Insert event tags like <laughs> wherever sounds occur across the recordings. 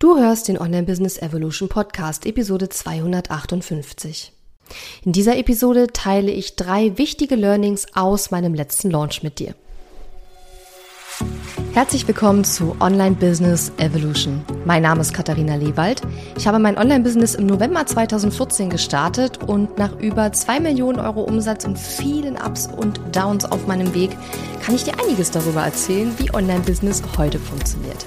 Du hörst den Online Business Evolution Podcast, Episode 258. In dieser Episode teile ich drei wichtige Learnings aus meinem letzten Launch mit dir. Herzlich willkommen zu Online Business Evolution. Mein Name ist Katharina Lewald. Ich habe mein Online-Business im November 2014 gestartet und nach über zwei Millionen Euro Umsatz und vielen Ups und Downs auf meinem Weg kann ich dir einiges darüber erzählen, wie Online-Business heute funktioniert.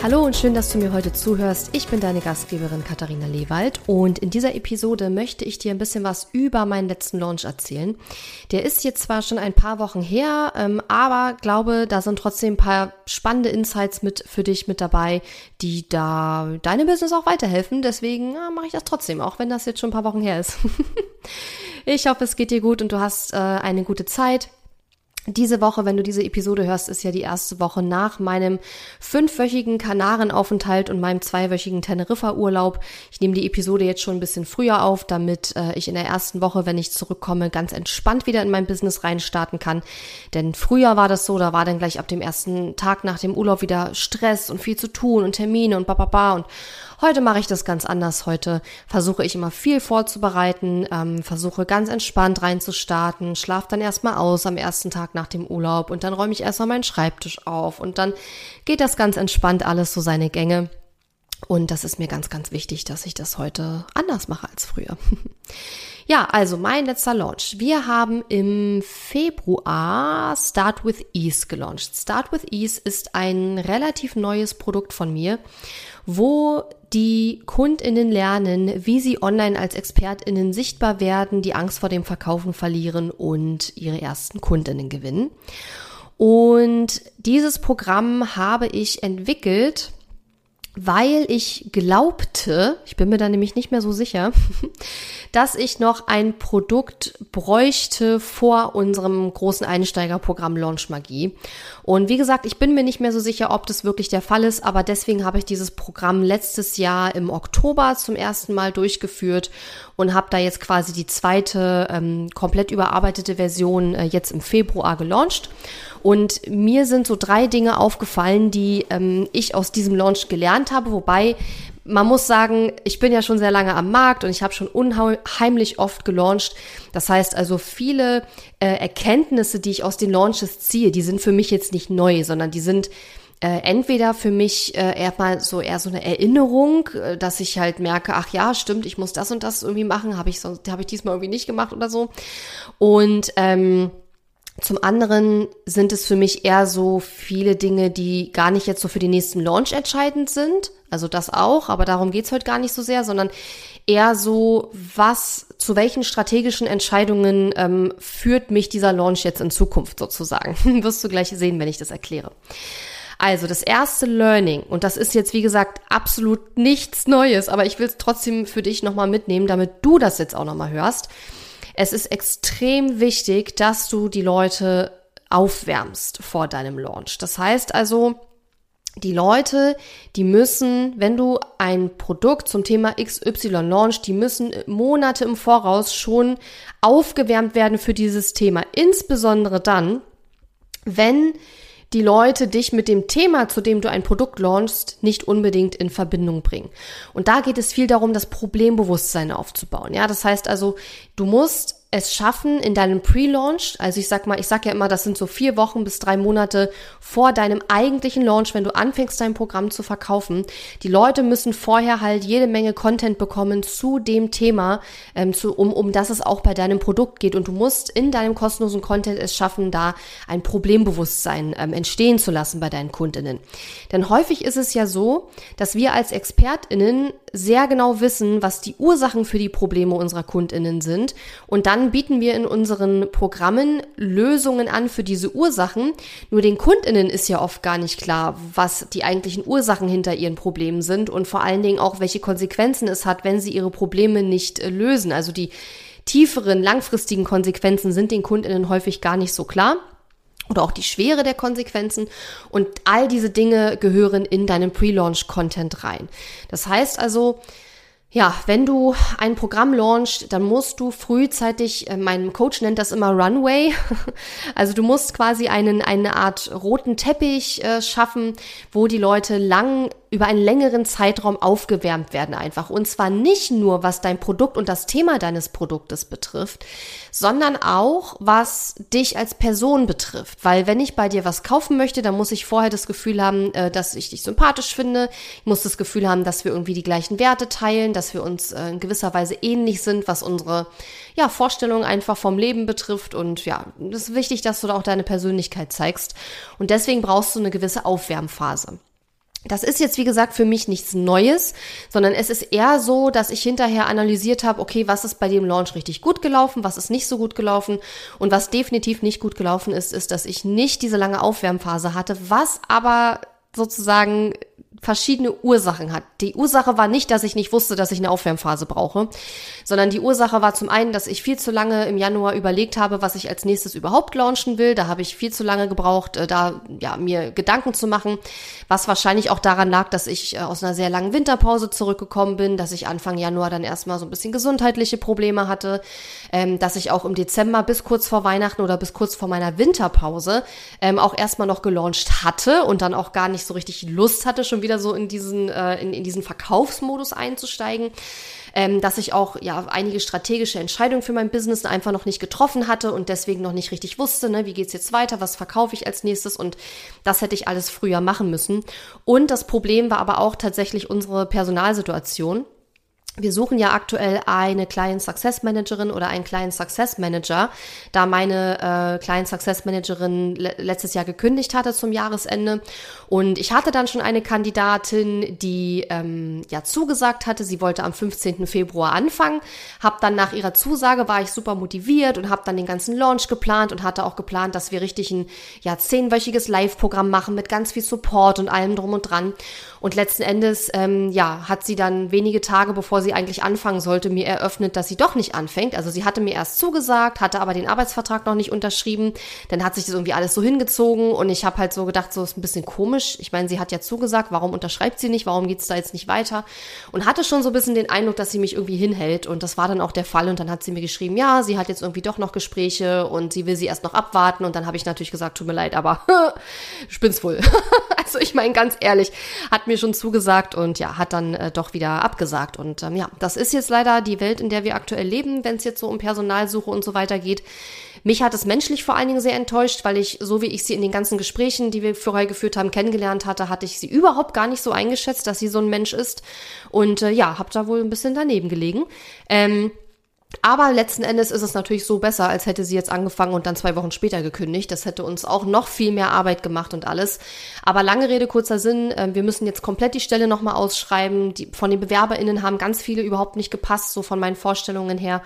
Hallo und schön, dass du mir heute zuhörst. Ich bin deine Gastgeberin Katharina Lewald und in dieser Episode möchte ich dir ein bisschen was über meinen letzten Launch erzählen. Der ist jetzt zwar schon ein paar Wochen her, ähm, aber glaube, da sind trotzdem ein paar spannende Insights mit für dich mit dabei, die da deinem Business auch weiterhelfen. Deswegen ja, mache ich das trotzdem, auch wenn das jetzt schon ein paar Wochen her ist. <laughs> ich hoffe, es geht dir gut und du hast äh, eine gute Zeit. Diese Woche, wenn du diese Episode hörst, ist ja die erste Woche nach meinem fünfwöchigen Kanarenaufenthalt und meinem zweiwöchigen Teneriffa-Urlaub. Ich nehme die Episode jetzt schon ein bisschen früher auf, damit äh, ich in der ersten Woche, wenn ich zurückkomme, ganz entspannt wieder in mein Business reinstarten kann. Denn früher war das so, da war dann gleich ab dem ersten Tag nach dem Urlaub wieder Stress und viel zu tun und Termine und bababa und Heute mache ich das ganz anders. Heute versuche ich immer viel vorzubereiten, ähm, versuche ganz entspannt reinzustarten, schlaf dann erstmal aus am ersten Tag nach dem Urlaub und dann räume ich erstmal meinen Schreibtisch auf und dann geht das ganz entspannt alles so seine Gänge. Und das ist mir ganz, ganz wichtig, dass ich das heute anders mache als früher. <laughs> ja, also mein letzter Launch. Wir haben im Februar Start with Ease gelauncht. Start with Ease ist ein relativ neues Produkt von mir, wo die Kundinnen lernen, wie sie online als Expertinnen sichtbar werden, die Angst vor dem Verkaufen verlieren und ihre ersten Kundinnen gewinnen. Und dieses Programm habe ich entwickelt, weil ich glaubte, ich bin mir da nämlich nicht mehr so sicher, <laughs> dass ich noch ein Produkt bräuchte vor unserem großen Einsteigerprogramm Launch Magie. Und wie gesagt, ich bin mir nicht mehr so sicher, ob das wirklich der Fall ist, aber deswegen habe ich dieses Programm letztes Jahr im Oktober zum ersten Mal durchgeführt und habe da jetzt quasi die zweite ähm, komplett überarbeitete Version äh, jetzt im Februar gelauncht. Und mir sind so drei Dinge aufgefallen, die ähm, ich aus diesem Launch gelernt habe, wobei man muss sagen, ich bin ja schon sehr lange am Markt und ich habe schon unheimlich oft gelauncht. Das heißt also, viele äh, Erkenntnisse, die ich aus den Launches ziehe, die sind für mich jetzt nicht neu, sondern die sind äh, entweder für mich äh, eher mal so eher so eine Erinnerung, äh, dass ich halt merke, ach ja, stimmt, ich muss das und das irgendwie machen, habe ich sonst habe ich diesmal irgendwie nicht gemacht oder so. Und ähm, zum anderen sind es für mich eher so viele Dinge, die gar nicht jetzt so für den nächsten Launch entscheidend sind. Also das auch, aber darum geht's heute gar nicht so sehr, sondern eher so, was, zu welchen strategischen Entscheidungen ähm, führt mich dieser Launch jetzt in Zukunft sozusagen. <laughs> Wirst du gleich sehen, wenn ich das erkläre. Also das erste Learning, und das ist jetzt wie gesagt absolut nichts Neues, aber ich will es trotzdem für dich nochmal mitnehmen, damit du das jetzt auch nochmal hörst es ist extrem wichtig, dass du die Leute aufwärmst vor deinem Launch. Das heißt also, die Leute, die müssen, wenn du ein Produkt zum Thema XY launch, die müssen Monate im Voraus schon aufgewärmt werden für dieses Thema. Insbesondere dann, wenn die Leute dich mit dem Thema, zu dem du ein Produkt launchst, nicht unbedingt in Verbindung bringen. Und da geht es viel darum, das Problembewusstsein aufzubauen. Ja, das heißt also, du musst es schaffen in deinem Pre-Launch, also ich sag mal, ich sag ja immer, das sind so vier Wochen bis drei Monate vor deinem eigentlichen Launch, wenn du anfängst, dein Programm zu verkaufen. Die Leute müssen vorher halt jede Menge Content bekommen zu dem Thema, ähm, zu, um, um das es auch bei deinem Produkt geht. Und du musst in deinem kostenlosen Content es schaffen, da ein Problembewusstsein ähm, entstehen zu lassen bei deinen Kundinnen. Denn häufig ist es ja so, dass wir als ExpertInnen sehr genau wissen, was die Ursachen für die Probleme unserer Kundinnen sind. Und dann bieten wir in unseren Programmen Lösungen an für diese Ursachen. Nur den Kundinnen ist ja oft gar nicht klar, was die eigentlichen Ursachen hinter ihren Problemen sind und vor allen Dingen auch, welche Konsequenzen es hat, wenn sie ihre Probleme nicht äh, lösen. Also die tieferen, langfristigen Konsequenzen sind den Kundinnen häufig gar nicht so klar oder auch die Schwere der Konsequenzen und all diese Dinge gehören in deinen Pre-Launch-Content rein. Das heißt also, ja, wenn du ein Programm launchst, dann musst du frühzeitig, äh, mein Coach nennt das immer Runway, <laughs> also du musst quasi einen, eine Art roten Teppich äh, schaffen, wo die Leute lang über einen längeren Zeitraum aufgewärmt werden einfach. Und zwar nicht nur, was dein Produkt und das Thema deines Produktes betrifft, sondern auch, was dich als Person betrifft. Weil wenn ich bei dir was kaufen möchte, dann muss ich vorher das Gefühl haben, äh, dass ich dich sympathisch finde. Ich muss das Gefühl haben, dass wir irgendwie die gleichen Werte teilen, dass wir uns äh, in gewisser Weise ähnlich sind, was unsere ja, Vorstellungen einfach vom Leben betrifft. Und ja, es ist wichtig, dass du da auch deine Persönlichkeit zeigst. Und deswegen brauchst du eine gewisse Aufwärmphase. Das ist jetzt, wie gesagt, für mich nichts Neues, sondern es ist eher so, dass ich hinterher analysiert habe, okay, was ist bei dem Launch richtig gut gelaufen, was ist nicht so gut gelaufen. Und was definitiv nicht gut gelaufen ist, ist, dass ich nicht diese lange Aufwärmphase hatte, was aber sozusagen verschiedene Ursachen hat. Die Ursache war nicht, dass ich nicht wusste, dass ich eine Aufwärmphase brauche, sondern die Ursache war zum einen, dass ich viel zu lange im Januar überlegt habe, was ich als nächstes überhaupt launchen will. Da habe ich viel zu lange gebraucht, äh, da ja mir Gedanken zu machen, was wahrscheinlich auch daran lag, dass ich äh, aus einer sehr langen Winterpause zurückgekommen bin, dass ich Anfang Januar dann erstmal so ein bisschen gesundheitliche Probleme hatte, ähm, dass ich auch im Dezember bis kurz vor Weihnachten oder bis kurz vor meiner Winterpause ähm, auch erstmal noch gelauncht hatte und dann auch gar nicht so richtig Lust hatte, schon wieder wieder so in diesen, äh, in, in diesen Verkaufsmodus einzusteigen. Ähm, dass ich auch ja einige strategische Entscheidungen für mein Business einfach noch nicht getroffen hatte und deswegen noch nicht richtig wusste, ne, wie geht's jetzt weiter, was verkaufe ich als nächstes und das hätte ich alles früher machen müssen. Und das Problem war aber auch tatsächlich unsere Personalsituation. Wir suchen ja aktuell eine Client Success Managerin oder einen Client Success Manager, da meine äh, Client Success Managerin le letztes Jahr gekündigt hatte zum Jahresende. Und ich hatte dann schon eine Kandidatin, die ähm, ja zugesagt hatte, sie wollte am 15. Februar anfangen. Hab dann nach ihrer Zusage war ich super motiviert und habe dann den ganzen Launch geplant und hatte auch geplant, dass wir richtig ein ja zehnwöchiges Live-Programm machen mit ganz viel Support und allem drum und dran. Und letzten Endes ähm, ja hat sie dann wenige Tage bevor sie eigentlich anfangen sollte, mir eröffnet, dass sie doch nicht anfängt. Also sie hatte mir erst zugesagt, hatte aber den Arbeitsvertrag noch nicht unterschrieben. Dann hat sich das irgendwie alles so hingezogen und ich habe halt so gedacht, so ist ein bisschen komisch. Ich meine, sie hat ja zugesagt, warum unterschreibt sie nicht, warum geht es da jetzt nicht weiter? Und hatte schon so ein bisschen den Eindruck, dass sie mich irgendwie hinhält und das war dann auch der Fall und dann hat sie mir geschrieben, ja, sie hat jetzt irgendwie doch noch Gespräche und sie will sie erst noch abwarten und dann habe ich natürlich gesagt, tut mir leid, aber <laughs> spinn's wohl. <laughs> also ich meine ganz ehrlich, hat mir schon zugesagt und ja, hat dann äh, doch wieder abgesagt und ähm, ja, das ist jetzt leider die Welt, in der wir aktuell leben, wenn es jetzt so um Personalsuche und so weiter geht. Mich hat es menschlich vor allen Dingen sehr enttäuscht, weil ich, so wie ich sie in den ganzen Gesprächen, die wir vorher geführt haben, kennengelernt hatte, hatte ich sie überhaupt gar nicht so eingeschätzt, dass sie so ein Mensch ist. Und äh, ja, habe da wohl ein bisschen daneben gelegen. Ähm, aber letzten Endes ist es natürlich so besser, als hätte sie jetzt angefangen und dann zwei Wochen später gekündigt. Das hätte uns auch noch viel mehr Arbeit gemacht und alles. Aber lange Rede, kurzer Sinn, äh, wir müssen jetzt komplett die Stelle nochmal ausschreiben. Die, von den BewerberInnen haben ganz viele überhaupt nicht gepasst, so von meinen Vorstellungen her.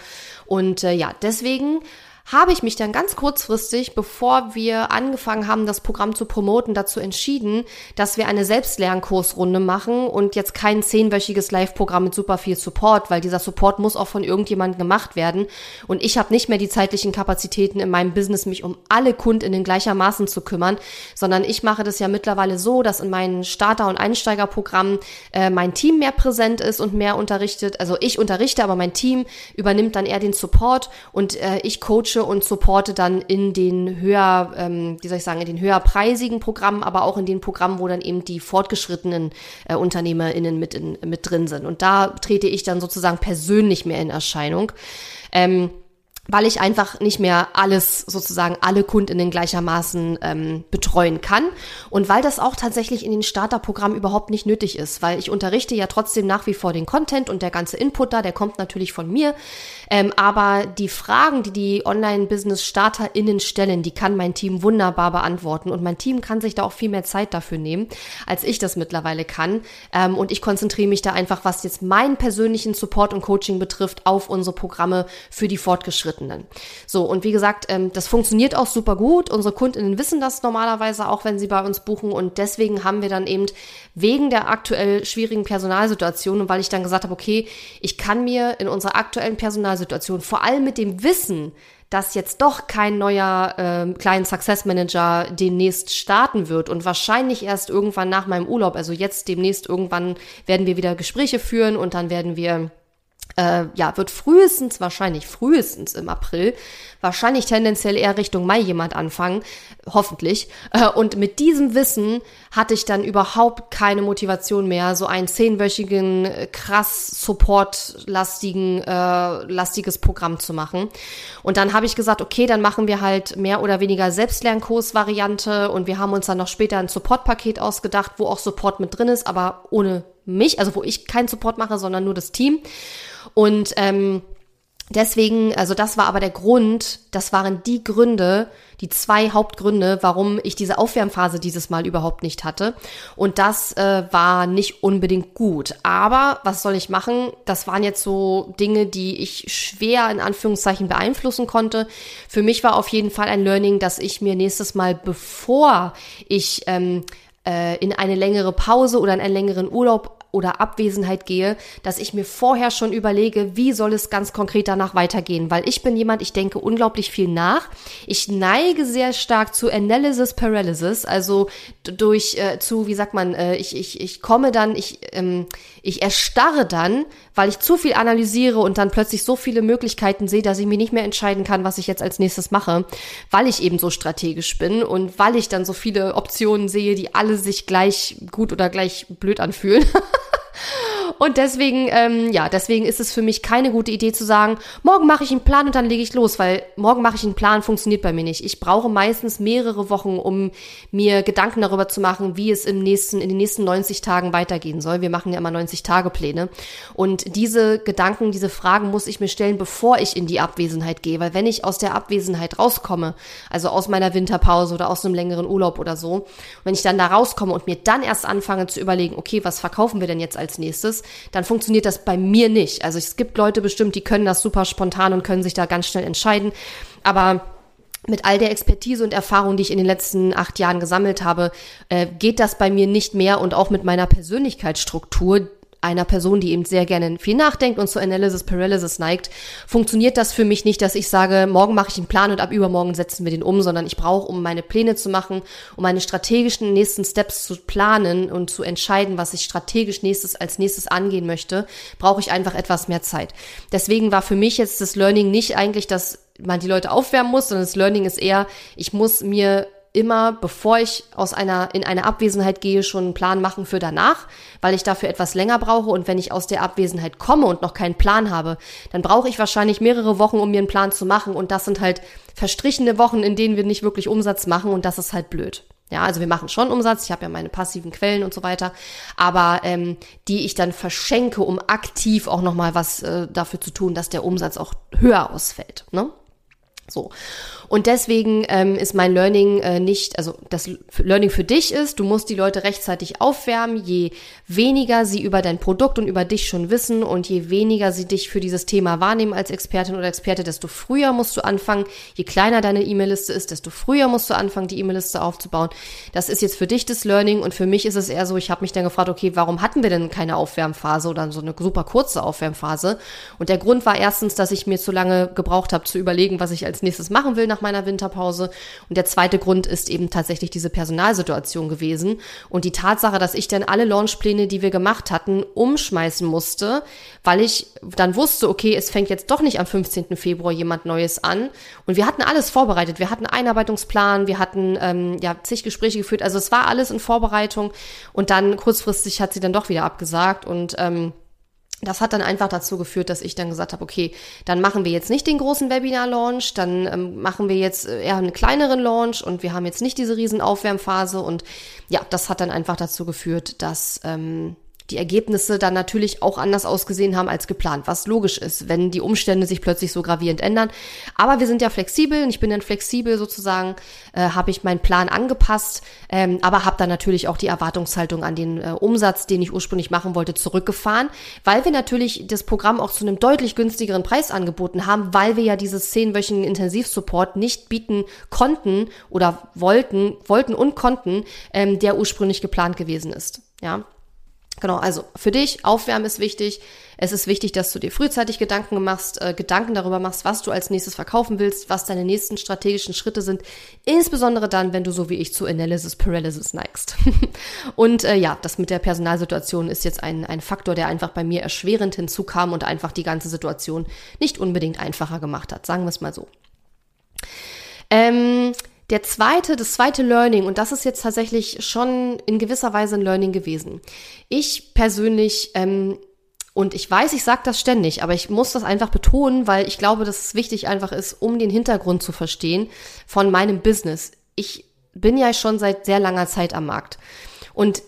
Und äh, ja, deswegen habe ich mich dann ganz kurzfristig, bevor wir angefangen haben, das Programm zu promoten, dazu entschieden, dass wir eine Selbstlernkursrunde machen und jetzt kein zehnwöchiges Live-Programm mit super viel Support, weil dieser Support muss auch von irgendjemandem gemacht werden. Und ich habe nicht mehr die zeitlichen Kapazitäten in meinem Business, mich um alle Kundinnen gleichermaßen zu kümmern, sondern ich mache das ja mittlerweile so, dass in meinen Starter- und Einsteigerprogrammen äh, mein Team mehr präsent ist und mehr unterrichtet. Also ich unterrichte, aber mein Team übernimmt dann eher den Support und äh, ich coache coache und supporte dann in den höher, ähm, wie soll ich sagen, in den höherpreisigen Programmen, aber auch in den Programmen, wo dann eben die fortgeschrittenen äh, UnternehmerInnen mit, in, mit drin sind. Und da trete ich dann sozusagen persönlich mehr in Erscheinung. Ähm, weil ich einfach nicht mehr alles sozusagen alle Kundinnen gleichermaßen ähm, betreuen kann und weil das auch tatsächlich in den Starterprogrammen überhaupt nicht nötig ist, weil ich unterrichte ja trotzdem nach wie vor den Content und der ganze Input da, der kommt natürlich von mir, ähm, aber die Fragen, die die Online-Business-StarterInnen stellen, die kann mein Team wunderbar beantworten und mein Team kann sich da auch viel mehr Zeit dafür nehmen, als ich das mittlerweile kann. Ähm, und ich konzentriere mich da einfach, was jetzt meinen persönlichen Support und Coaching betrifft, auf unsere Programme für die Fortgeschrittenen Fortgeschrittenen. So, und wie gesagt, ähm, das funktioniert auch super gut. Unsere Kundinnen wissen das normalerweise auch, wenn sie bei uns buchen. Und deswegen haben wir dann eben wegen der aktuell schwierigen Personalsituation und weil ich dann gesagt habe, okay, ich kann mir in unserer aktuellen Personalsituation vor allem mit dem Wissen, dass jetzt doch kein neuer äh, kleinen Success Manager demnächst starten wird und wahrscheinlich erst irgendwann nach meinem Urlaub, also jetzt demnächst irgendwann werden wir wieder Gespräche führen und dann werden wir äh, ja, wird frühestens, wahrscheinlich frühestens im April, wahrscheinlich tendenziell eher Richtung Mai jemand anfangen, hoffentlich. Äh, und mit diesem Wissen hatte ich dann überhaupt keine Motivation mehr, so einen zehnwöchigen, äh, krass Support-lastigen, äh, lastiges Programm zu machen. Und dann habe ich gesagt, okay, dann machen wir halt mehr oder weniger Selbstlernkurs-Variante und wir haben uns dann noch später ein Support-Paket ausgedacht, wo auch Support mit drin ist, aber ohne mich, also wo ich keinen Support mache, sondern nur das Team. Und ähm, deswegen, also das war aber der Grund, das waren die Gründe, die zwei Hauptgründe, warum ich diese Aufwärmphase dieses Mal überhaupt nicht hatte. Und das äh, war nicht unbedingt gut. Aber was soll ich machen? Das waren jetzt so Dinge, die ich schwer in Anführungszeichen beeinflussen konnte. Für mich war auf jeden Fall ein Learning, dass ich mir nächstes Mal, bevor ich ähm, äh, in eine längere Pause oder in einen längeren Urlaub oder Abwesenheit gehe, dass ich mir vorher schon überlege, wie soll es ganz konkret danach weitergehen, weil ich bin jemand, ich denke unglaublich viel nach. Ich neige sehr stark zu Analysis Paralysis, also durch äh, zu, wie sagt man, äh, ich, ich, ich komme dann, ich, ähm, ich erstarre dann, weil ich zu viel analysiere und dann plötzlich so viele Möglichkeiten sehe, dass ich mir nicht mehr entscheiden kann, was ich jetzt als nächstes mache, weil ich eben so strategisch bin und weil ich dann so viele Optionen sehe, die alle sich gleich gut oder gleich blöd anfühlen. <laughs> Und deswegen, ähm, ja, deswegen ist es für mich keine gute Idee zu sagen, morgen mache ich einen Plan und dann lege ich los, weil morgen mache ich einen Plan funktioniert bei mir nicht. Ich brauche meistens mehrere Wochen, um mir Gedanken darüber zu machen, wie es im nächsten, in den nächsten 90 Tagen weitergehen soll. Wir machen ja immer 90 Tage Pläne. Und diese Gedanken, diese Fragen muss ich mir stellen, bevor ich in die Abwesenheit gehe, weil wenn ich aus der Abwesenheit rauskomme, also aus meiner Winterpause oder aus einem längeren Urlaub oder so, wenn ich dann da rauskomme und mir dann erst anfange zu überlegen, okay, was verkaufen wir denn jetzt als nächstes, dann funktioniert das bei mir nicht. Also es gibt Leute bestimmt, die können das super spontan und können sich da ganz schnell entscheiden. Aber mit all der Expertise und Erfahrung, die ich in den letzten acht Jahren gesammelt habe, äh, geht das bei mir nicht mehr und auch mit meiner Persönlichkeitsstruktur, einer Person, die eben sehr gerne viel nachdenkt und zur Analysis Paralysis neigt, funktioniert das für mich nicht, dass ich sage, morgen mache ich einen Plan und ab übermorgen setzen wir den um, sondern ich brauche, um meine Pläne zu machen, um meine strategischen nächsten Steps zu planen und zu entscheiden, was ich strategisch nächstes als nächstes angehen möchte, brauche ich einfach etwas mehr Zeit. Deswegen war für mich jetzt das Learning nicht eigentlich, dass man die Leute aufwärmen muss, sondern das Learning ist eher, ich muss mir immer, bevor ich aus einer, in eine Abwesenheit gehe, schon einen Plan machen für danach, weil ich dafür etwas länger brauche. Und wenn ich aus der Abwesenheit komme und noch keinen Plan habe, dann brauche ich wahrscheinlich mehrere Wochen, um mir einen Plan zu machen. Und das sind halt verstrichene Wochen, in denen wir nicht wirklich Umsatz machen. Und das ist halt blöd. Ja, also wir machen schon Umsatz, ich habe ja meine passiven Quellen und so weiter, aber ähm, die ich dann verschenke, um aktiv auch nochmal was äh, dafür zu tun, dass der Umsatz auch höher ausfällt. Ne? So. Und deswegen ähm, ist mein Learning äh, nicht, also das Learning für dich ist, du musst die Leute rechtzeitig aufwärmen, je weniger sie über dein Produkt und über dich schon wissen und je weniger sie dich für dieses Thema wahrnehmen als Expertin oder Experte, desto früher musst du anfangen. Je kleiner deine E-Mail-Liste ist, desto früher musst du anfangen, die E-Mail-Liste aufzubauen. Das ist jetzt für dich das Learning und für mich ist es eher so, ich habe mich dann gefragt, okay, warum hatten wir denn keine Aufwärmphase oder so eine super kurze Aufwärmphase? Und der Grund war erstens, dass ich mir zu lange gebraucht habe zu überlegen, was ich als nächstes machen will nach meiner Winterpause. Und der zweite Grund ist eben tatsächlich diese Personalsituation gewesen und die Tatsache, dass ich dann alle Launchpläne, die wir gemacht hatten, umschmeißen musste, weil ich dann wusste, okay, es fängt jetzt doch nicht am 15. Februar jemand Neues an. Und wir hatten alles vorbereitet. Wir hatten Einarbeitungsplan, wir hatten ähm, ja zig Gespräche geführt. Also es war alles in Vorbereitung. Und dann kurzfristig hat sie dann doch wieder abgesagt und ähm, das hat dann einfach dazu geführt, dass ich dann gesagt habe, okay, dann machen wir jetzt nicht den großen Webinar-Launch, dann ähm, machen wir jetzt äh, eher einen kleineren Launch und wir haben jetzt nicht diese riesen Aufwärmphase. Und ja, das hat dann einfach dazu geführt, dass ähm, die Ergebnisse dann natürlich auch anders ausgesehen haben als geplant, was logisch ist, wenn die Umstände sich plötzlich so gravierend ändern. Aber wir sind ja flexibel und ich bin dann flexibel sozusagen, äh, habe ich meinen Plan angepasst, ähm, aber habe dann natürlich auch die Erwartungshaltung an den äh, Umsatz, den ich ursprünglich machen wollte, zurückgefahren, weil wir natürlich das Programm auch zu einem deutlich günstigeren Preis angeboten haben, weil wir ja dieses zehnwöchigen Intensivsupport nicht bieten konnten oder wollten, wollten und konnten, ähm, der ursprünglich geplant gewesen ist. Ja. Genau, also für dich, Aufwärmen ist wichtig. Es ist wichtig, dass du dir frühzeitig Gedanken machst, äh, Gedanken darüber machst, was du als nächstes verkaufen willst, was deine nächsten strategischen Schritte sind. Insbesondere dann, wenn du so wie ich zu Analysis Paralysis neigst. <laughs> und äh, ja, das mit der Personalsituation ist jetzt ein, ein Faktor, der einfach bei mir erschwerend hinzukam und einfach die ganze Situation nicht unbedingt einfacher gemacht hat. Sagen wir es mal so. Ähm, der zweite, das zweite Learning, und das ist jetzt tatsächlich schon in gewisser Weise ein Learning gewesen. Ich persönlich, ähm, und ich weiß, ich sage das ständig, aber ich muss das einfach betonen, weil ich glaube, dass es wichtig einfach ist, um den Hintergrund zu verstehen von meinem Business. Ich bin ja schon seit sehr langer Zeit am Markt. Und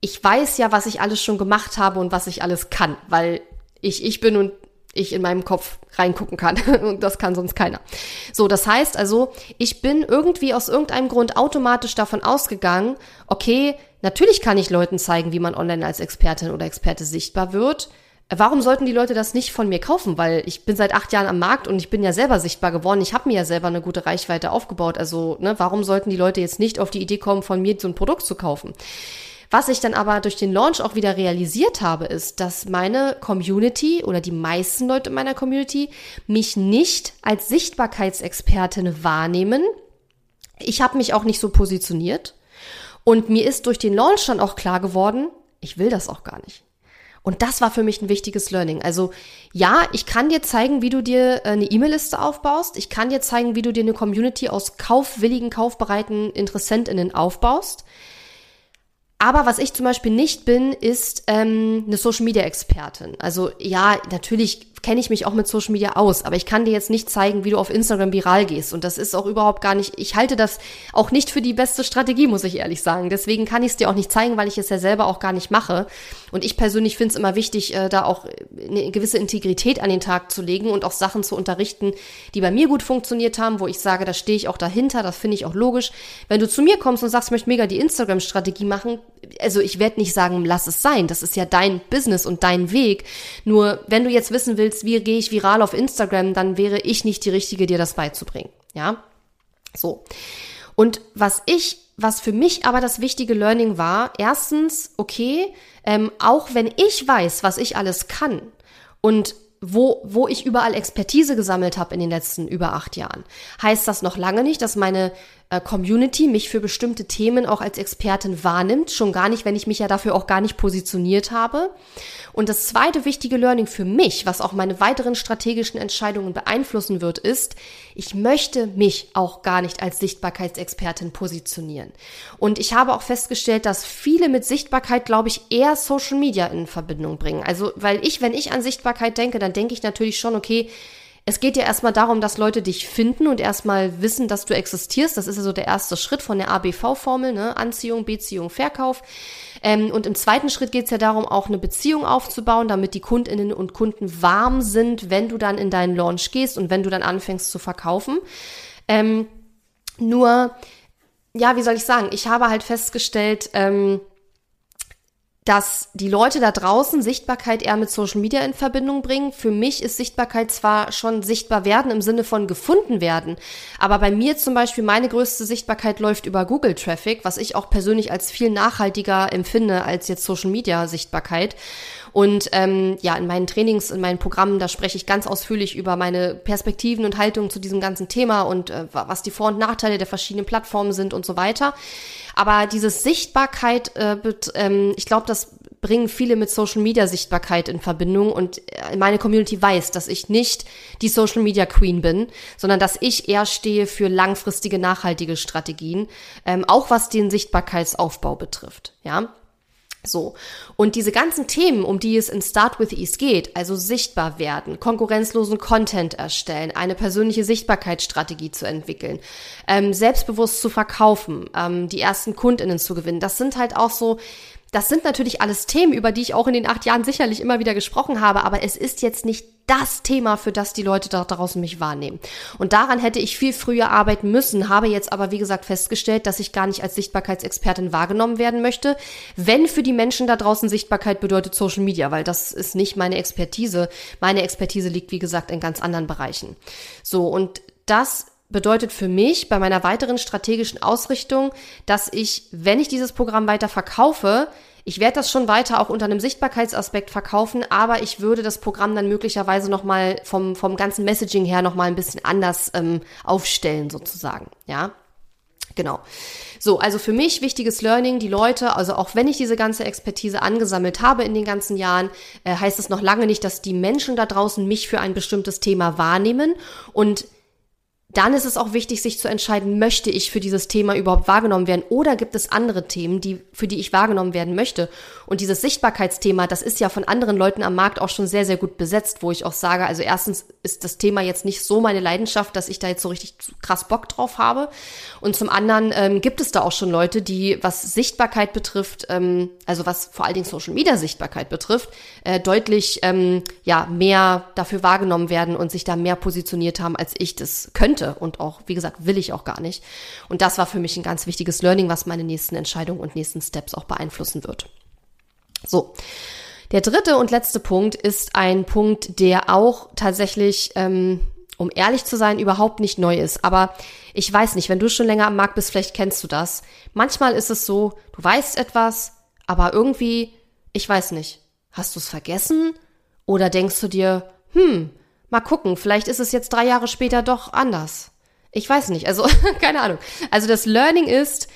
ich weiß ja, was ich alles schon gemacht habe und was ich alles kann, weil ich ich bin und ich in meinem Kopf reingucken kann. <laughs> Und das kann sonst keiner. So, das heißt also, ich bin irgendwie aus irgendeinem Grund automatisch davon ausgegangen, okay, natürlich kann ich Leuten zeigen, wie man online als Expertin oder Experte sichtbar wird. Warum sollten die Leute das nicht von mir kaufen? Weil ich bin seit acht Jahren am Markt und ich bin ja selber sichtbar geworden. Ich habe mir ja selber eine gute Reichweite aufgebaut. Also, ne, warum sollten die Leute jetzt nicht auf die Idee kommen, von mir so ein Produkt zu kaufen? Was ich dann aber durch den Launch auch wieder realisiert habe, ist, dass meine Community oder die meisten Leute in meiner Community mich nicht als Sichtbarkeitsexpertin wahrnehmen. Ich habe mich auch nicht so positioniert. Und mir ist durch den Launch dann auch klar geworden, ich will das auch gar nicht. Und das war für mich ein wichtiges Learning. Also ja, ich kann dir zeigen, wie du dir äh, eine E-Mail-Liste aufbaust. Ich kann dir zeigen, wie du dir eine Community aus kaufwilligen, kaufbereiten Interessentinnen aufbaust. Aber was ich zum Beispiel nicht bin, ist ähm, eine Social Media Expertin. Also ja, natürlich kenne ich mich auch mit Social Media aus, aber ich kann dir jetzt nicht zeigen, wie du auf Instagram viral gehst. Und das ist auch überhaupt gar nicht, ich halte das auch nicht für die beste Strategie, muss ich ehrlich sagen. Deswegen kann ich es dir auch nicht zeigen, weil ich es ja selber auch gar nicht mache. Und ich persönlich finde es immer wichtig, äh, da auch eine gewisse Integrität an den Tag zu legen und auch Sachen zu unterrichten, die bei mir gut funktioniert haben, wo ich sage, da stehe ich auch dahinter, das finde ich auch logisch. Wenn du zu mir kommst und sagst, ich möchte mega die Instagram-Strategie machen, also ich werde nicht sagen, lass es sein. Das ist ja dein Business und dein Weg. Nur wenn du jetzt wissen willst, wie gehe ich viral auf Instagram, dann wäre ich nicht die Richtige, dir das beizubringen. Ja, so. Und was ich, was für mich aber das wichtige Learning war, erstens, okay, ähm, auch wenn ich weiß, was ich alles kann und wo, wo ich überall Expertise gesammelt habe in den letzten über acht Jahren, heißt das noch lange nicht, dass meine äh, Community mich für bestimmte Themen auch als Expertin wahrnimmt. Schon gar nicht, wenn ich mich ja dafür auch gar nicht positioniert habe. Und das zweite wichtige Learning für mich, was auch meine weiteren strategischen Entscheidungen beeinflussen wird, ist, ich möchte mich auch gar nicht als Sichtbarkeitsexpertin positionieren. Und ich habe auch festgestellt, dass viele mit Sichtbarkeit, glaube ich, eher Social Media in Verbindung bringen. Also, weil ich, wenn ich an Sichtbarkeit denke, dann denke ich natürlich schon, okay, es geht ja erstmal darum, dass Leute dich finden und erstmal wissen, dass du existierst. Das ist ja so der erste Schritt von der ABV-Formel, ne? Anziehung, Beziehung, Verkauf. Ähm, und im zweiten Schritt geht es ja darum, auch eine Beziehung aufzubauen, damit die Kundinnen und Kunden warm sind, wenn du dann in deinen Launch gehst und wenn du dann anfängst zu verkaufen. Ähm, nur, ja, wie soll ich sagen, ich habe halt festgestellt, ähm, dass die Leute da draußen Sichtbarkeit eher mit Social Media in Verbindung bringen. Für mich ist Sichtbarkeit zwar schon sichtbar werden im Sinne von gefunden werden, aber bei mir zum Beispiel meine größte Sichtbarkeit läuft über Google Traffic, was ich auch persönlich als viel nachhaltiger empfinde als jetzt Social Media Sichtbarkeit. Und ähm, ja, in meinen Trainings, in meinen Programmen, da spreche ich ganz ausführlich über meine Perspektiven und Haltungen zu diesem ganzen Thema und äh, was die Vor- und Nachteile der verschiedenen Plattformen sind und so weiter. Aber dieses Sichtbarkeit, äh, wird, ähm, ich glaube, das bringen viele mit Social Media Sichtbarkeit in Verbindung und äh, meine Community weiß, dass ich nicht die Social Media Queen bin, sondern dass ich eher stehe für langfristige, nachhaltige Strategien, ähm, auch was den Sichtbarkeitsaufbau betrifft. Ja, so. Und diese ganzen Themen, um die es in Start with Ease geht, also sichtbar werden, konkurrenzlosen Content erstellen, eine persönliche Sichtbarkeitsstrategie zu entwickeln, ähm, selbstbewusst zu verkaufen, ähm, die ersten KundInnen zu gewinnen, das sind halt auch so das sind natürlich alles Themen, über die ich auch in den acht Jahren sicherlich immer wieder gesprochen habe, aber es ist jetzt nicht das Thema, für das die Leute da draußen mich wahrnehmen. Und daran hätte ich viel früher arbeiten müssen, habe jetzt aber, wie gesagt, festgestellt, dass ich gar nicht als Sichtbarkeitsexpertin wahrgenommen werden möchte, wenn für die Menschen da draußen Sichtbarkeit bedeutet Social Media, weil das ist nicht meine Expertise. Meine Expertise liegt, wie gesagt, in ganz anderen Bereichen. So, und das bedeutet für mich bei meiner weiteren strategischen Ausrichtung, dass ich, wenn ich dieses Programm weiter verkaufe, ich werde das schon weiter auch unter einem Sichtbarkeitsaspekt verkaufen, aber ich würde das Programm dann möglicherweise nochmal vom, vom ganzen Messaging her nochmal ein bisschen anders ähm, aufstellen sozusagen, ja. Genau. So, also für mich wichtiges Learning, die Leute, also auch wenn ich diese ganze Expertise angesammelt habe in den ganzen Jahren, äh, heißt es noch lange nicht, dass die Menschen da draußen mich für ein bestimmtes Thema wahrnehmen und dann ist es auch wichtig, sich zu entscheiden, möchte ich für dieses Thema überhaupt wahrgenommen werden oder gibt es andere Themen, die, für die ich wahrgenommen werden möchte. Und dieses Sichtbarkeitsthema, das ist ja von anderen Leuten am Markt auch schon sehr, sehr gut besetzt, wo ich auch sage, also erstens ist das Thema jetzt nicht so meine Leidenschaft, dass ich da jetzt so richtig krass Bock drauf habe. Und zum anderen ähm, gibt es da auch schon Leute, die, was Sichtbarkeit betrifft, ähm, also was vor allen Dingen Social Media Sichtbarkeit betrifft, äh, deutlich ähm, ja mehr dafür wahrgenommen werden und sich da mehr positioniert haben, als ich das könnte könnte und auch, wie gesagt, will ich auch gar nicht. Und das war für mich ein ganz wichtiges Learning, was meine nächsten Entscheidungen und nächsten Steps auch beeinflussen wird. So. Der dritte und letzte Punkt ist ein Punkt, der auch tatsächlich, ähm, um ehrlich zu sein, überhaupt nicht neu ist. Aber ich weiß nicht, wenn du schon länger am Markt bist, vielleicht kennst du das. Manchmal ist es so, du weißt etwas, aber irgendwie, ich weiß nicht, hast du es vergessen? Oder denkst du dir, hm, Mal gucken, vielleicht ist es jetzt drei Jahre später doch anders. Ich weiß nicht, also <laughs> keine Ahnung. Also das Learning ist,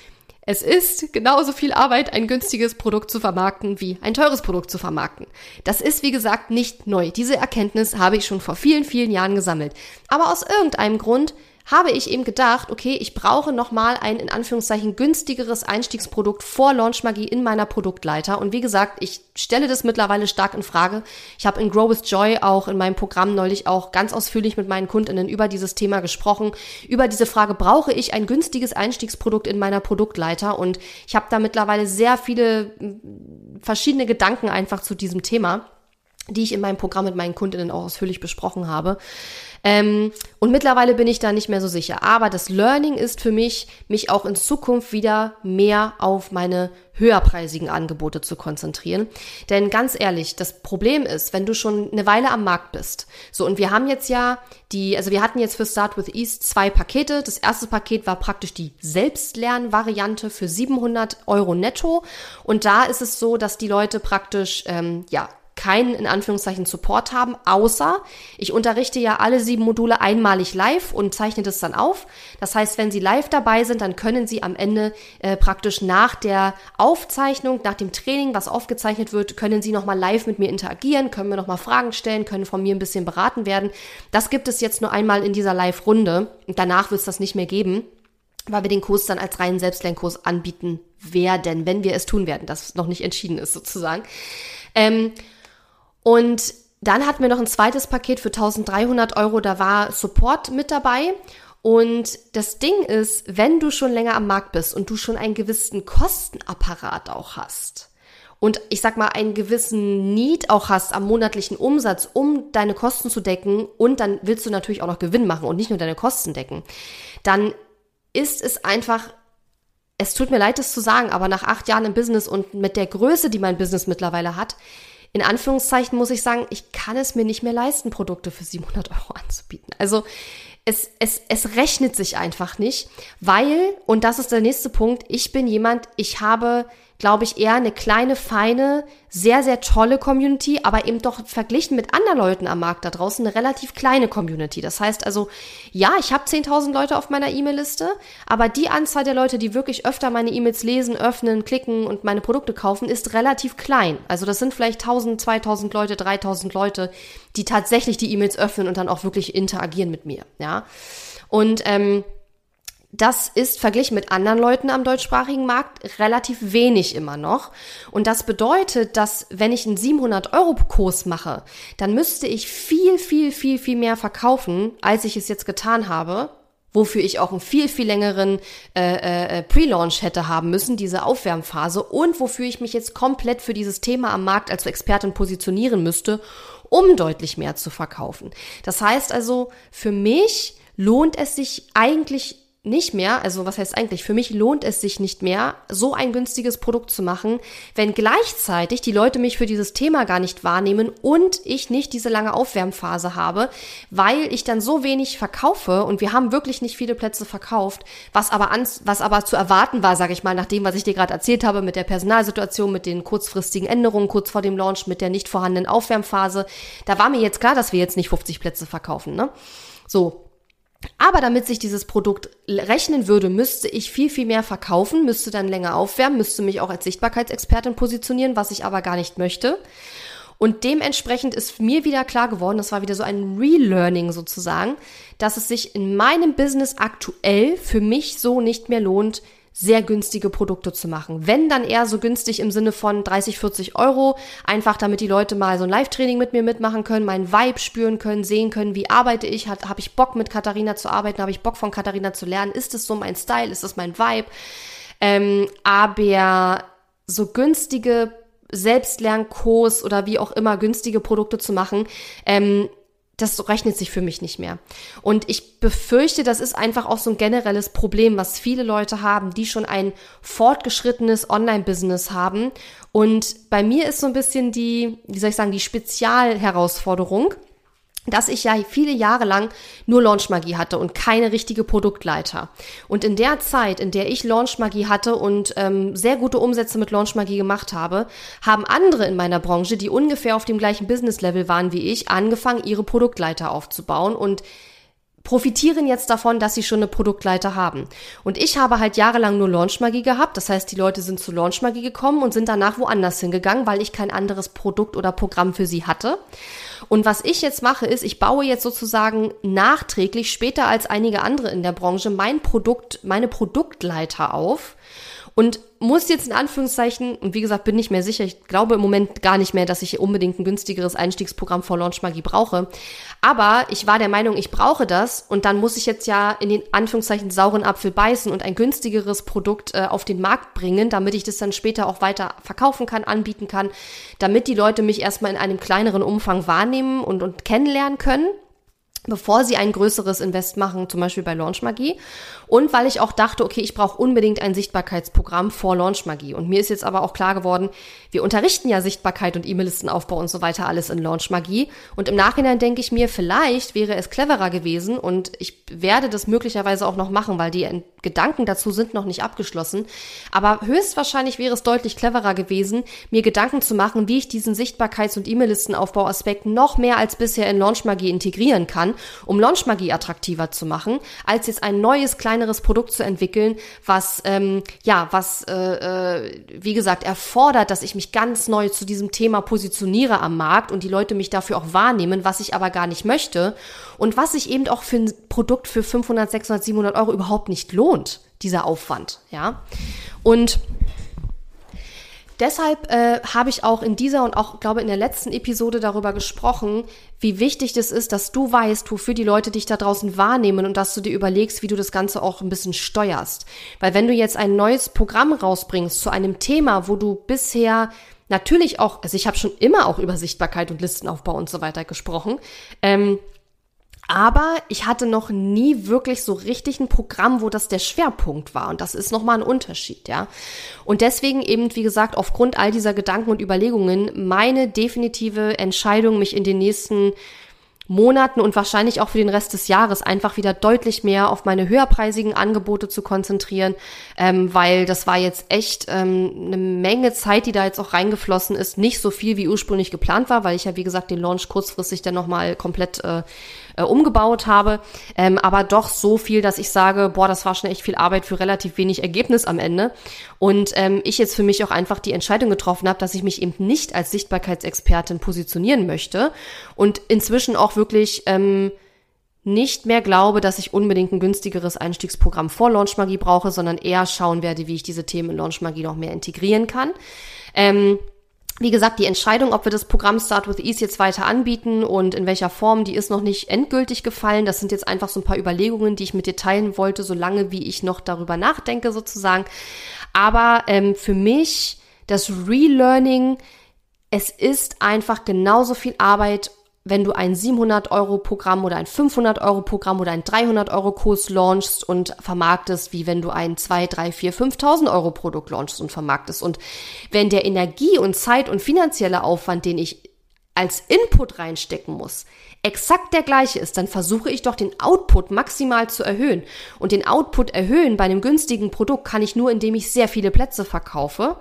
es ist genauso viel Arbeit, ein günstiges Produkt zu vermarkten, wie ein teures Produkt zu vermarkten. Das ist, wie gesagt, nicht neu. Diese Erkenntnis habe ich schon vor vielen, vielen Jahren gesammelt. Aber aus irgendeinem Grund habe ich eben gedacht, okay, ich brauche nochmal ein in Anführungszeichen günstigeres Einstiegsprodukt vor Launchmagie in meiner Produktleiter. Und wie gesagt, ich stelle das mittlerweile stark in Frage. Ich habe in Grow with Joy auch in meinem Programm neulich auch ganz ausführlich mit meinen Kundinnen über dieses Thema gesprochen. Über diese Frage, brauche ich ein günstiges Einstiegsprodukt in meiner Produktleiter? Und ich habe da mittlerweile sehr viele verschiedene Gedanken einfach zu diesem Thema die ich in meinem Programm mit meinen Kundinnen auch ausführlich besprochen habe. Ähm, und mittlerweile bin ich da nicht mehr so sicher. Aber das Learning ist für mich, mich auch in Zukunft wieder mehr auf meine höherpreisigen Angebote zu konzentrieren. Denn ganz ehrlich, das Problem ist, wenn du schon eine Weile am Markt bist. So, und wir haben jetzt ja die, also wir hatten jetzt für Start with Ease zwei Pakete. Das erste Paket war praktisch die Selbstlernvariante für 700 Euro netto. Und da ist es so, dass die Leute praktisch, ähm, ja, keinen in Anführungszeichen Support haben, außer ich unterrichte ja alle sieben Module einmalig live und zeichne das dann auf. Das heißt, wenn Sie live dabei sind, dann können Sie am Ende äh, praktisch nach der Aufzeichnung, nach dem Training, was aufgezeichnet wird, können Sie nochmal live mit mir interagieren, können mir nochmal Fragen stellen, können von mir ein bisschen beraten werden. Das gibt es jetzt nur einmal in dieser Live-Runde. Danach wird es das nicht mehr geben weil wir den Kurs dann als reinen Selbstlernkurs anbieten werden, wenn wir es tun werden, das noch nicht entschieden ist sozusagen. Ähm, und dann hatten wir noch ein zweites Paket für 1300 Euro, da war Support mit dabei. Und das Ding ist, wenn du schon länger am Markt bist und du schon einen gewissen Kostenapparat auch hast und ich sag mal einen gewissen Need auch hast am monatlichen Umsatz, um deine Kosten zu decken und dann willst du natürlich auch noch Gewinn machen und nicht nur deine Kosten decken, dann ist es einfach es tut mir leid, das zu sagen, aber nach acht Jahren im Business und mit der Größe, die mein Business mittlerweile hat, in Anführungszeichen muss ich sagen, ich kann es mir nicht mehr leisten, Produkte für 700 Euro anzubieten. Also es, es, es rechnet sich einfach nicht, weil, und das ist der nächste Punkt, ich bin jemand, ich habe glaube ich, eher eine kleine, feine, sehr, sehr tolle Community, aber eben doch verglichen mit anderen Leuten am Markt da draußen eine relativ kleine Community. Das heißt also, ja, ich habe 10.000 Leute auf meiner E-Mail-Liste, aber die Anzahl der Leute, die wirklich öfter meine E-Mails lesen, öffnen, klicken und meine Produkte kaufen, ist relativ klein. Also das sind vielleicht 1.000, 2.000 Leute, 3.000 Leute, die tatsächlich die E-Mails öffnen und dann auch wirklich interagieren mit mir, ja. Und ähm, das ist verglichen mit anderen Leuten am deutschsprachigen Markt relativ wenig immer noch. Und das bedeutet, dass wenn ich einen 700-Euro-Kurs mache, dann müsste ich viel, viel, viel, viel mehr verkaufen, als ich es jetzt getan habe, wofür ich auch einen viel, viel längeren äh, äh, Pre-Launch hätte haben müssen, diese Aufwärmphase, und wofür ich mich jetzt komplett für dieses Thema am Markt als Expertin positionieren müsste, um deutlich mehr zu verkaufen. Das heißt also, für mich lohnt es sich eigentlich nicht mehr, also was heißt eigentlich, für mich lohnt es sich nicht mehr, so ein günstiges Produkt zu machen, wenn gleichzeitig die Leute mich für dieses Thema gar nicht wahrnehmen und ich nicht diese lange Aufwärmphase habe, weil ich dann so wenig verkaufe und wir haben wirklich nicht viele Plätze verkauft, was aber ans, was aber zu erwarten war, sage ich mal, nach dem, was ich dir gerade erzählt habe mit der Personalsituation, mit den kurzfristigen Änderungen kurz vor dem Launch, mit der nicht vorhandenen Aufwärmphase, da war mir jetzt klar, dass wir jetzt nicht 50 Plätze verkaufen, ne? So, aber damit sich dieses Produkt rechnen würde, müsste ich viel, viel mehr verkaufen, müsste dann länger aufwärmen, müsste mich auch als Sichtbarkeitsexpertin positionieren, was ich aber gar nicht möchte. Und dementsprechend ist mir wieder klar geworden, das war wieder so ein Relearning sozusagen, dass es sich in meinem Business aktuell für mich so nicht mehr lohnt, sehr günstige Produkte zu machen. Wenn dann eher so günstig im Sinne von 30, 40 Euro, einfach damit die Leute mal so ein Live-Training mit mir mitmachen können, meinen Vibe spüren können, sehen können, wie arbeite ich, habe ich Bock mit Katharina zu arbeiten, habe ich Bock von Katharina zu lernen, ist es so mein Style, ist es mein Vibe. Ähm, aber so günstige Selbstlernkurs oder wie auch immer günstige Produkte zu machen, ähm, das rechnet sich für mich nicht mehr. Und ich befürchte, das ist einfach auch so ein generelles Problem, was viele Leute haben, die schon ein fortgeschrittenes Online-Business haben. Und bei mir ist so ein bisschen die, wie soll ich sagen, die Spezialherausforderung, dass ich ja viele Jahre lang nur Launchmagie hatte und keine richtige Produktleiter. Und in der Zeit, in der ich Launchmagie hatte und ähm, sehr gute Umsätze mit Launchmagie gemacht habe, haben andere in meiner Branche, die ungefähr auf dem gleichen Business-Level waren wie ich, angefangen, ihre Produktleiter aufzubauen und profitieren jetzt davon, dass sie schon eine Produktleiter haben. Und ich habe halt jahrelang nur Launchmagie gehabt. Das heißt, die Leute sind zu Launchmagie gekommen und sind danach woanders hingegangen, weil ich kein anderes Produkt oder Programm für sie hatte. Und was ich jetzt mache, ist, ich baue jetzt sozusagen nachträglich, später als einige andere in der Branche, mein Produkt, meine Produktleiter auf und muss jetzt in Anführungszeichen, und wie gesagt, bin nicht mehr sicher, ich glaube im Moment gar nicht mehr, dass ich unbedingt ein günstigeres Einstiegsprogramm vor Launch Magie brauche. Aber ich war der Meinung, ich brauche das und dann muss ich jetzt ja in den Anführungszeichen sauren Apfel beißen und ein günstigeres Produkt äh, auf den Markt bringen, damit ich das dann später auch weiter verkaufen kann, anbieten kann, damit die Leute mich erstmal in einem kleineren Umfang wahrnehmen und, und kennenlernen können bevor sie ein größeres Invest machen, zum Beispiel bei Launch Magie. Und weil ich auch dachte, okay, ich brauche unbedingt ein Sichtbarkeitsprogramm vor Launch Magie. Und mir ist jetzt aber auch klar geworden, wir unterrichten ja Sichtbarkeit und E-Mail-Listenaufbau und so weiter alles in Launch Magie. Und im Nachhinein denke ich mir, vielleicht wäre es cleverer gewesen und ich werde das möglicherweise auch noch machen, weil die Gedanken dazu sind noch nicht abgeschlossen. Aber höchstwahrscheinlich wäre es deutlich cleverer gewesen, mir Gedanken zu machen, wie ich diesen Sichtbarkeits- und E-Mail-Listenaufbau-Aspekt noch mehr als bisher in Launch Magie integrieren kann, um Launch Magie attraktiver zu machen, als jetzt ein neues, kleineres Produkt zu entwickeln, was ähm, ja, was äh, äh, wie gesagt erfordert, dass ich mich ganz neu zu diesem Thema positioniere am Markt und die Leute mich dafür auch wahrnehmen, was ich aber gar nicht möchte und was sich eben auch für ein Produkt für 500, 600, 700 Euro überhaupt nicht lohnt, dieser Aufwand, ja. Und Deshalb äh, habe ich auch in dieser und auch, glaube in der letzten Episode darüber gesprochen, wie wichtig das ist, dass du weißt, wofür die Leute dich da draußen wahrnehmen und dass du dir überlegst, wie du das Ganze auch ein bisschen steuerst. Weil wenn du jetzt ein neues Programm rausbringst zu einem Thema, wo du bisher natürlich auch, also ich habe schon immer auch über Sichtbarkeit und Listenaufbau und so weiter gesprochen, ähm, aber ich hatte noch nie wirklich so richtig ein Programm, wo das der Schwerpunkt war. Und das ist nochmal ein Unterschied, ja. Und deswegen eben, wie gesagt, aufgrund all dieser Gedanken und Überlegungen meine definitive Entscheidung, mich in den nächsten Monaten und wahrscheinlich auch für den Rest des Jahres einfach wieder deutlich mehr auf meine höherpreisigen Angebote zu konzentrieren, ähm, weil das war jetzt echt ähm, eine Menge Zeit, die da jetzt auch reingeflossen ist. Nicht so viel, wie ursprünglich geplant war, weil ich ja, wie gesagt, den Launch kurzfristig dann nochmal komplett äh, äh, umgebaut habe, ähm, aber doch so viel, dass ich sage, boah, das war schon echt viel Arbeit für relativ wenig Ergebnis am Ende. Und ähm, ich jetzt für mich auch einfach die Entscheidung getroffen habe, dass ich mich eben nicht als Sichtbarkeitsexpertin positionieren möchte und inzwischen auch wirklich ähm, nicht mehr glaube, dass ich unbedingt ein günstigeres Einstiegsprogramm vor Launchmagie brauche, sondern eher schauen werde, wie ich diese Themen in Launchmagie noch mehr integrieren kann. Ähm, Wie gesagt, die Entscheidung, ob wir das Programm Start with Ease jetzt weiter anbieten und in welcher Form, die ist noch nicht endgültig gefallen. Das sind jetzt einfach so ein paar Überlegungen, die ich mit dir teilen wollte, solange wie ich noch darüber nachdenke sozusagen. Aber ähm, für mich das Relearning, es ist einfach genauso viel Arbeit wenn du ein 700 Euro Programm oder ein 500 Euro Programm oder ein 300 Euro Kurs launchst und vermarktest, wie wenn du ein 2, 3, 4, 5000 Euro Produkt launchst und vermarktest. Und wenn der Energie und Zeit und finanzielle Aufwand, den ich als Input reinstecken muss, exakt der gleiche ist, dann versuche ich doch den Output maximal zu erhöhen. Und den Output erhöhen bei einem günstigen Produkt kann ich nur, indem ich sehr viele Plätze verkaufe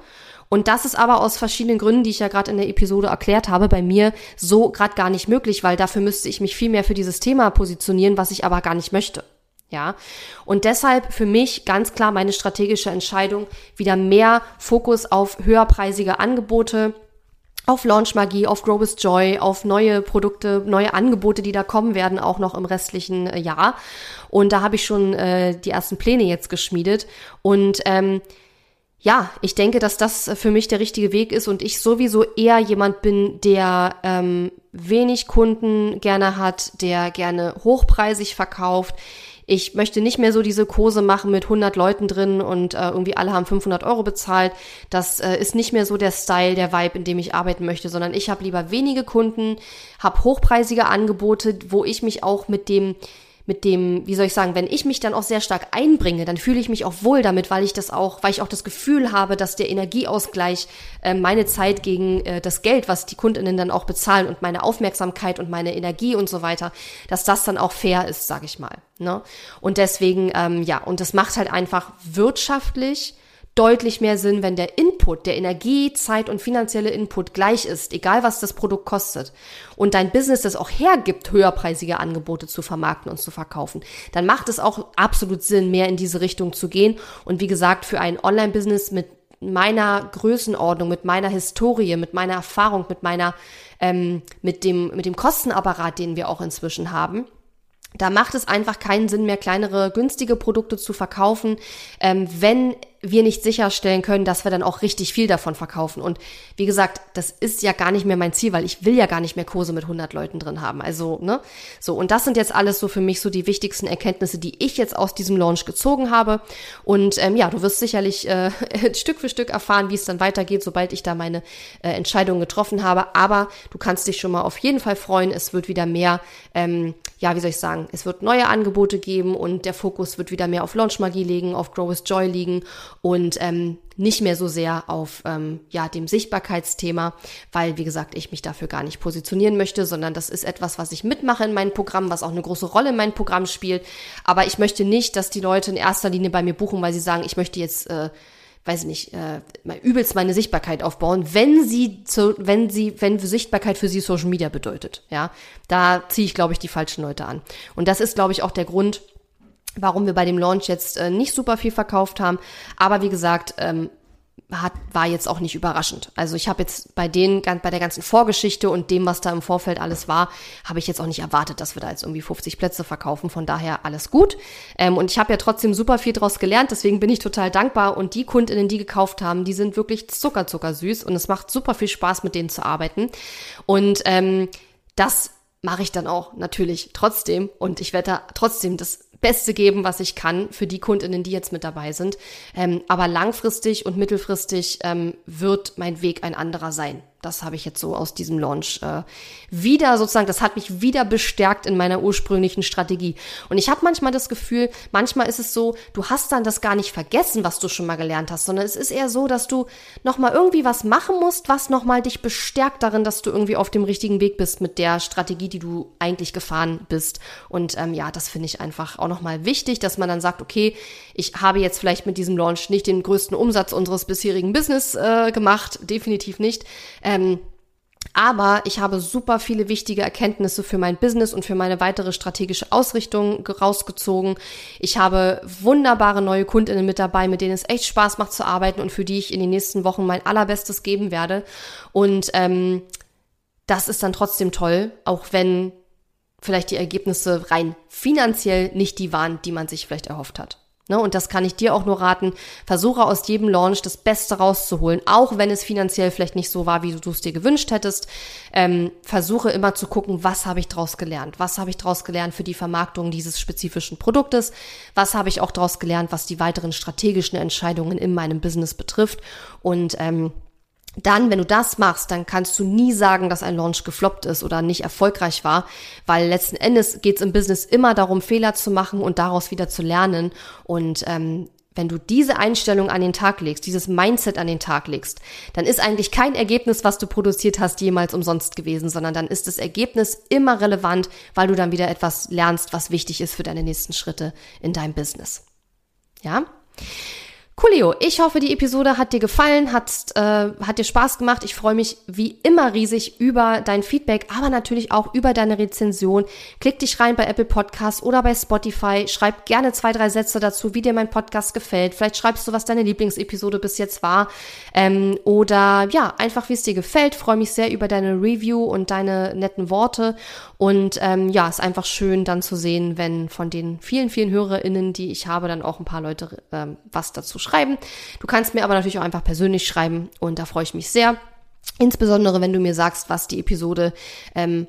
und das ist aber aus verschiedenen Gründen, die ich ja gerade in der Episode erklärt habe, bei mir so gerade gar nicht möglich, weil dafür müsste ich mich viel mehr für dieses Thema positionieren, was ich aber gar nicht möchte. Ja, und deshalb für mich ganz klar meine strategische Entscheidung, wieder mehr Fokus auf höherpreisige Angebote, auf Launch Magie, auf Grow with Joy, auf neue Produkte, neue Angebote, die da kommen werden, auch noch im restlichen äh, Jahr. Und da habe ich schon äh, die ersten Pläne jetzt geschmiedet. Und ähm, ja, ich denke, dass das für mich der richtige Weg ist und ich sowieso eher jemand bin, der ähm, wenig Kunden gerne hat, der gerne hochpreisig verkauft. Ich möchte nicht mehr so diese Kurse machen mit 100 Leuten drin und äh, irgendwie alle haben 500 Euro bezahlt. Das äh, ist nicht mehr so der Style, der Vibe, in dem ich arbeiten möchte, sondern ich habe lieber wenige Kunden, habe hochpreisige Angebote, wo ich mich auch mit dem mit dem, wie soll ich sagen, wenn ich mich dann auch sehr stark einbringe, dann fühle ich mich auch wohl damit, weil ich das auch, weil ich auch das Gefühl habe, dass der Energieausgleich äh, meine Zeit gegen äh, das Geld, was die Kundinnen dann auch bezahlen und meine Aufmerksamkeit und meine Energie und so weiter, dass das dann auch fair ist, sag ich mal. Ne? Und deswegen, ähm, ja, und das macht halt einfach wirtschaftlich deutlich mehr Sinn, wenn der Input, der Energie, Zeit und finanzielle Input gleich ist, egal was das Produkt kostet, und dein Business das auch hergibt, höherpreisige Angebote zu vermarkten und zu verkaufen, dann macht es auch absolut Sinn, mehr in diese Richtung zu gehen. Und wie gesagt, für ein Online-Business mit meiner Größenordnung, mit meiner Historie, mit meiner Erfahrung, mit meiner, ähm, mit dem, mit dem Kostenapparat, den wir auch inzwischen haben, da macht es einfach keinen Sinn mehr, kleinere, günstige Produkte zu verkaufen, ähm, wenn wir nicht sicherstellen können, dass wir dann auch richtig viel davon verkaufen. Und wie gesagt, das ist ja gar nicht mehr mein Ziel, weil ich will ja gar nicht mehr Kurse mit 100 Leuten drin haben. Also, ne? So, und das sind jetzt alles so für mich so die wichtigsten Erkenntnisse, die ich jetzt aus diesem Launch gezogen habe. Und ähm, ja, du wirst sicherlich äh, <laughs> Stück für Stück erfahren, wie es dann weitergeht, sobald ich da meine äh, Entscheidung getroffen habe. Aber du kannst dich schon mal auf jeden Fall freuen. Es wird wieder mehr, ähm, ja, wie soll ich sagen, es wird neue Angebote geben und der Fokus wird wieder mehr auf Launchmagie liegen, auf Grow with Joy liegen und ähm, nicht mehr so sehr auf ähm, ja dem Sichtbarkeitsthema, weil wie gesagt ich mich dafür gar nicht positionieren möchte, sondern das ist etwas, was ich mitmache in meinem Programm, was auch eine große Rolle in meinem Programm spielt. Aber ich möchte nicht, dass die Leute in erster Linie bei mir buchen, weil sie sagen, ich möchte jetzt äh, weiß ich nicht, äh, übelst meine Sichtbarkeit aufbauen, wenn sie zu, wenn sie, wenn Sichtbarkeit für sie Social Media bedeutet. Ja, da ziehe ich, glaube ich, die falschen Leute an. Und das ist, glaube ich, auch der Grund, warum wir bei dem Launch jetzt äh, nicht super viel verkauft haben. Aber wie gesagt, ähm, hat, war jetzt auch nicht überraschend. Also ich habe jetzt bei den, bei der ganzen Vorgeschichte und dem, was da im Vorfeld alles war, habe ich jetzt auch nicht erwartet, dass wir da jetzt irgendwie 50 Plätze verkaufen. Von daher alles gut. Ähm, und ich habe ja trotzdem super viel draus gelernt, deswegen bin ich total dankbar. Und die Kundinnen, die gekauft haben, die sind wirklich zucker, zucker süß und es macht super viel Spaß, mit denen zu arbeiten. Und ähm, das mache ich dann auch natürlich trotzdem und ich werde da trotzdem das Beste geben, was ich kann für die Kundinnen, die jetzt mit dabei sind. Ähm, aber langfristig und mittelfristig ähm, wird mein Weg ein anderer sein. Das habe ich jetzt so aus diesem Launch äh, wieder sozusagen, das hat mich wieder bestärkt in meiner ursprünglichen Strategie. Und ich habe manchmal das Gefühl, manchmal ist es so, du hast dann das gar nicht vergessen, was du schon mal gelernt hast, sondern es ist eher so, dass du nochmal irgendwie was machen musst, was nochmal dich bestärkt darin, dass du irgendwie auf dem richtigen Weg bist mit der Strategie, die du eigentlich gefahren bist. Und ähm, ja, das finde ich einfach auch nochmal wichtig, dass man dann sagt, okay, ich habe jetzt vielleicht mit diesem Launch nicht den größten Umsatz unseres bisherigen Business äh, gemacht, definitiv nicht. Ähm, aber ich habe super viele wichtige Erkenntnisse für mein Business und für meine weitere strategische Ausrichtung rausgezogen. Ich habe wunderbare neue Kundinnen mit dabei, mit denen es echt Spaß macht zu arbeiten und für die ich in den nächsten Wochen mein allerbestes geben werde. Und ähm, das ist dann trotzdem toll, auch wenn vielleicht die Ergebnisse rein finanziell nicht die waren, die man sich vielleicht erhofft hat. Ne, und das kann ich dir auch nur raten. Versuche aus jedem Launch das Beste rauszuholen, auch wenn es finanziell vielleicht nicht so war, wie du es dir gewünscht hättest. Ähm, versuche immer zu gucken, was habe ich daraus gelernt? Was habe ich daraus gelernt für die Vermarktung dieses spezifischen Produktes? Was habe ich auch daraus gelernt, was die weiteren strategischen Entscheidungen in meinem Business betrifft? Und ähm, dann, wenn du das machst, dann kannst du nie sagen, dass ein Launch gefloppt ist oder nicht erfolgreich war, weil letzten Endes geht es im Business immer darum, Fehler zu machen und daraus wieder zu lernen. Und ähm, wenn du diese Einstellung an den Tag legst, dieses Mindset an den Tag legst, dann ist eigentlich kein Ergebnis, was du produziert hast, jemals umsonst gewesen, sondern dann ist das Ergebnis immer relevant, weil du dann wieder etwas lernst, was wichtig ist für deine nächsten Schritte in deinem Business. Ja? Coolio, ich hoffe, die Episode hat dir gefallen, hat, äh, hat dir Spaß gemacht. Ich freue mich wie immer riesig über dein Feedback, aber natürlich auch über deine Rezension. Klick dich rein bei Apple Podcasts oder bei Spotify. Schreib gerne zwei, drei Sätze dazu, wie dir mein Podcast gefällt. Vielleicht schreibst du, was deine Lieblingsepisode bis jetzt war. Ähm, oder ja, einfach wie es dir gefällt. Freue mich sehr über deine Review und deine netten Worte. Und ähm, ja, ist einfach schön dann zu sehen, wenn von den vielen, vielen HörerInnen, die ich habe, dann auch ein paar Leute ähm, was dazu schreiben. Du kannst mir aber natürlich auch einfach persönlich schreiben und da freue ich mich sehr. Insbesondere, wenn du mir sagst, was die Episode ähm,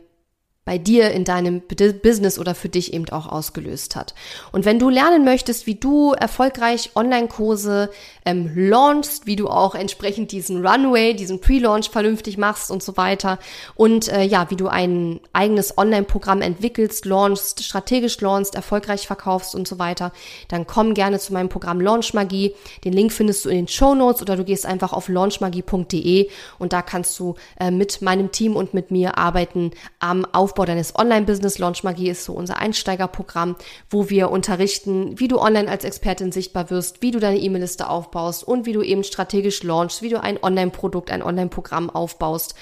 bei dir in deinem Business oder für dich eben auch ausgelöst hat. Und wenn du lernen möchtest, wie du erfolgreich Online-Kurse ähm, launchst, wie du auch entsprechend diesen Runway, diesen Pre-Launch vernünftig machst und so weiter und äh, ja, wie du ein eigenes Online-Programm entwickelst, launchst, strategisch launchst, erfolgreich verkaufst und so weiter, dann komm gerne zu meinem Programm Launch Magie. Den Link findest du in den Show Notes oder du gehst einfach auf launchmagie.de und da kannst du äh, mit meinem Team und mit mir arbeiten am Aufbau Aufbau deines Online-Business. Launch Magie ist so unser Einsteigerprogramm, wo wir unterrichten, wie du online als Expertin sichtbar wirst, wie du deine E-Mail-Liste aufbaust und wie du eben strategisch launchst, wie du ein Online-Produkt, ein Online-Programm aufbaust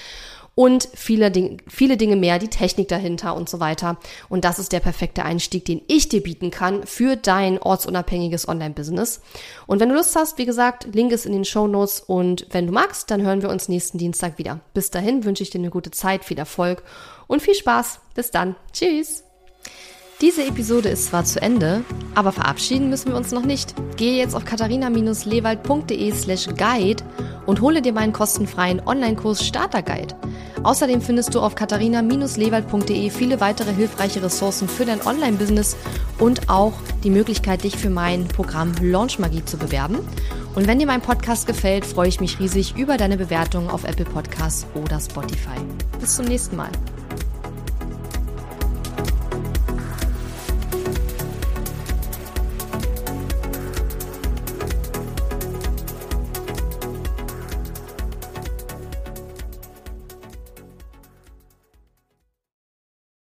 und viele, Dinge, viele Dinge mehr, die Technik dahinter und so weiter. Und das ist der perfekte Einstieg, den ich dir bieten kann für dein ortsunabhängiges Online-Business. Und wenn du Lust hast, wie gesagt, Link ist in den Show Notes und wenn du magst, dann hören wir uns nächsten Dienstag wieder. Bis dahin wünsche ich dir eine gute Zeit, viel Erfolg und viel Spaß. Bis dann. Tschüss. Diese Episode ist zwar zu Ende, aber verabschieden müssen wir uns noch nicht. Gehe jetzt auf katharina-lewald.de slash guide und hole dir meinen kostenfreien Online-Kurs Starter Guide. Außerdem findest du auf katharina-lewald.de viele weitere hilfreiche Ressourcen für dein Online-Business und auch die Möglichkeit, dich für mein Programm Launch Magie zu bewerben. Und wenn dir mein Podcast gefällt, freue ich mich riesig über deine Bewertung auf Apple Podcasts oder Spotify. Bis zum nächsten Mal.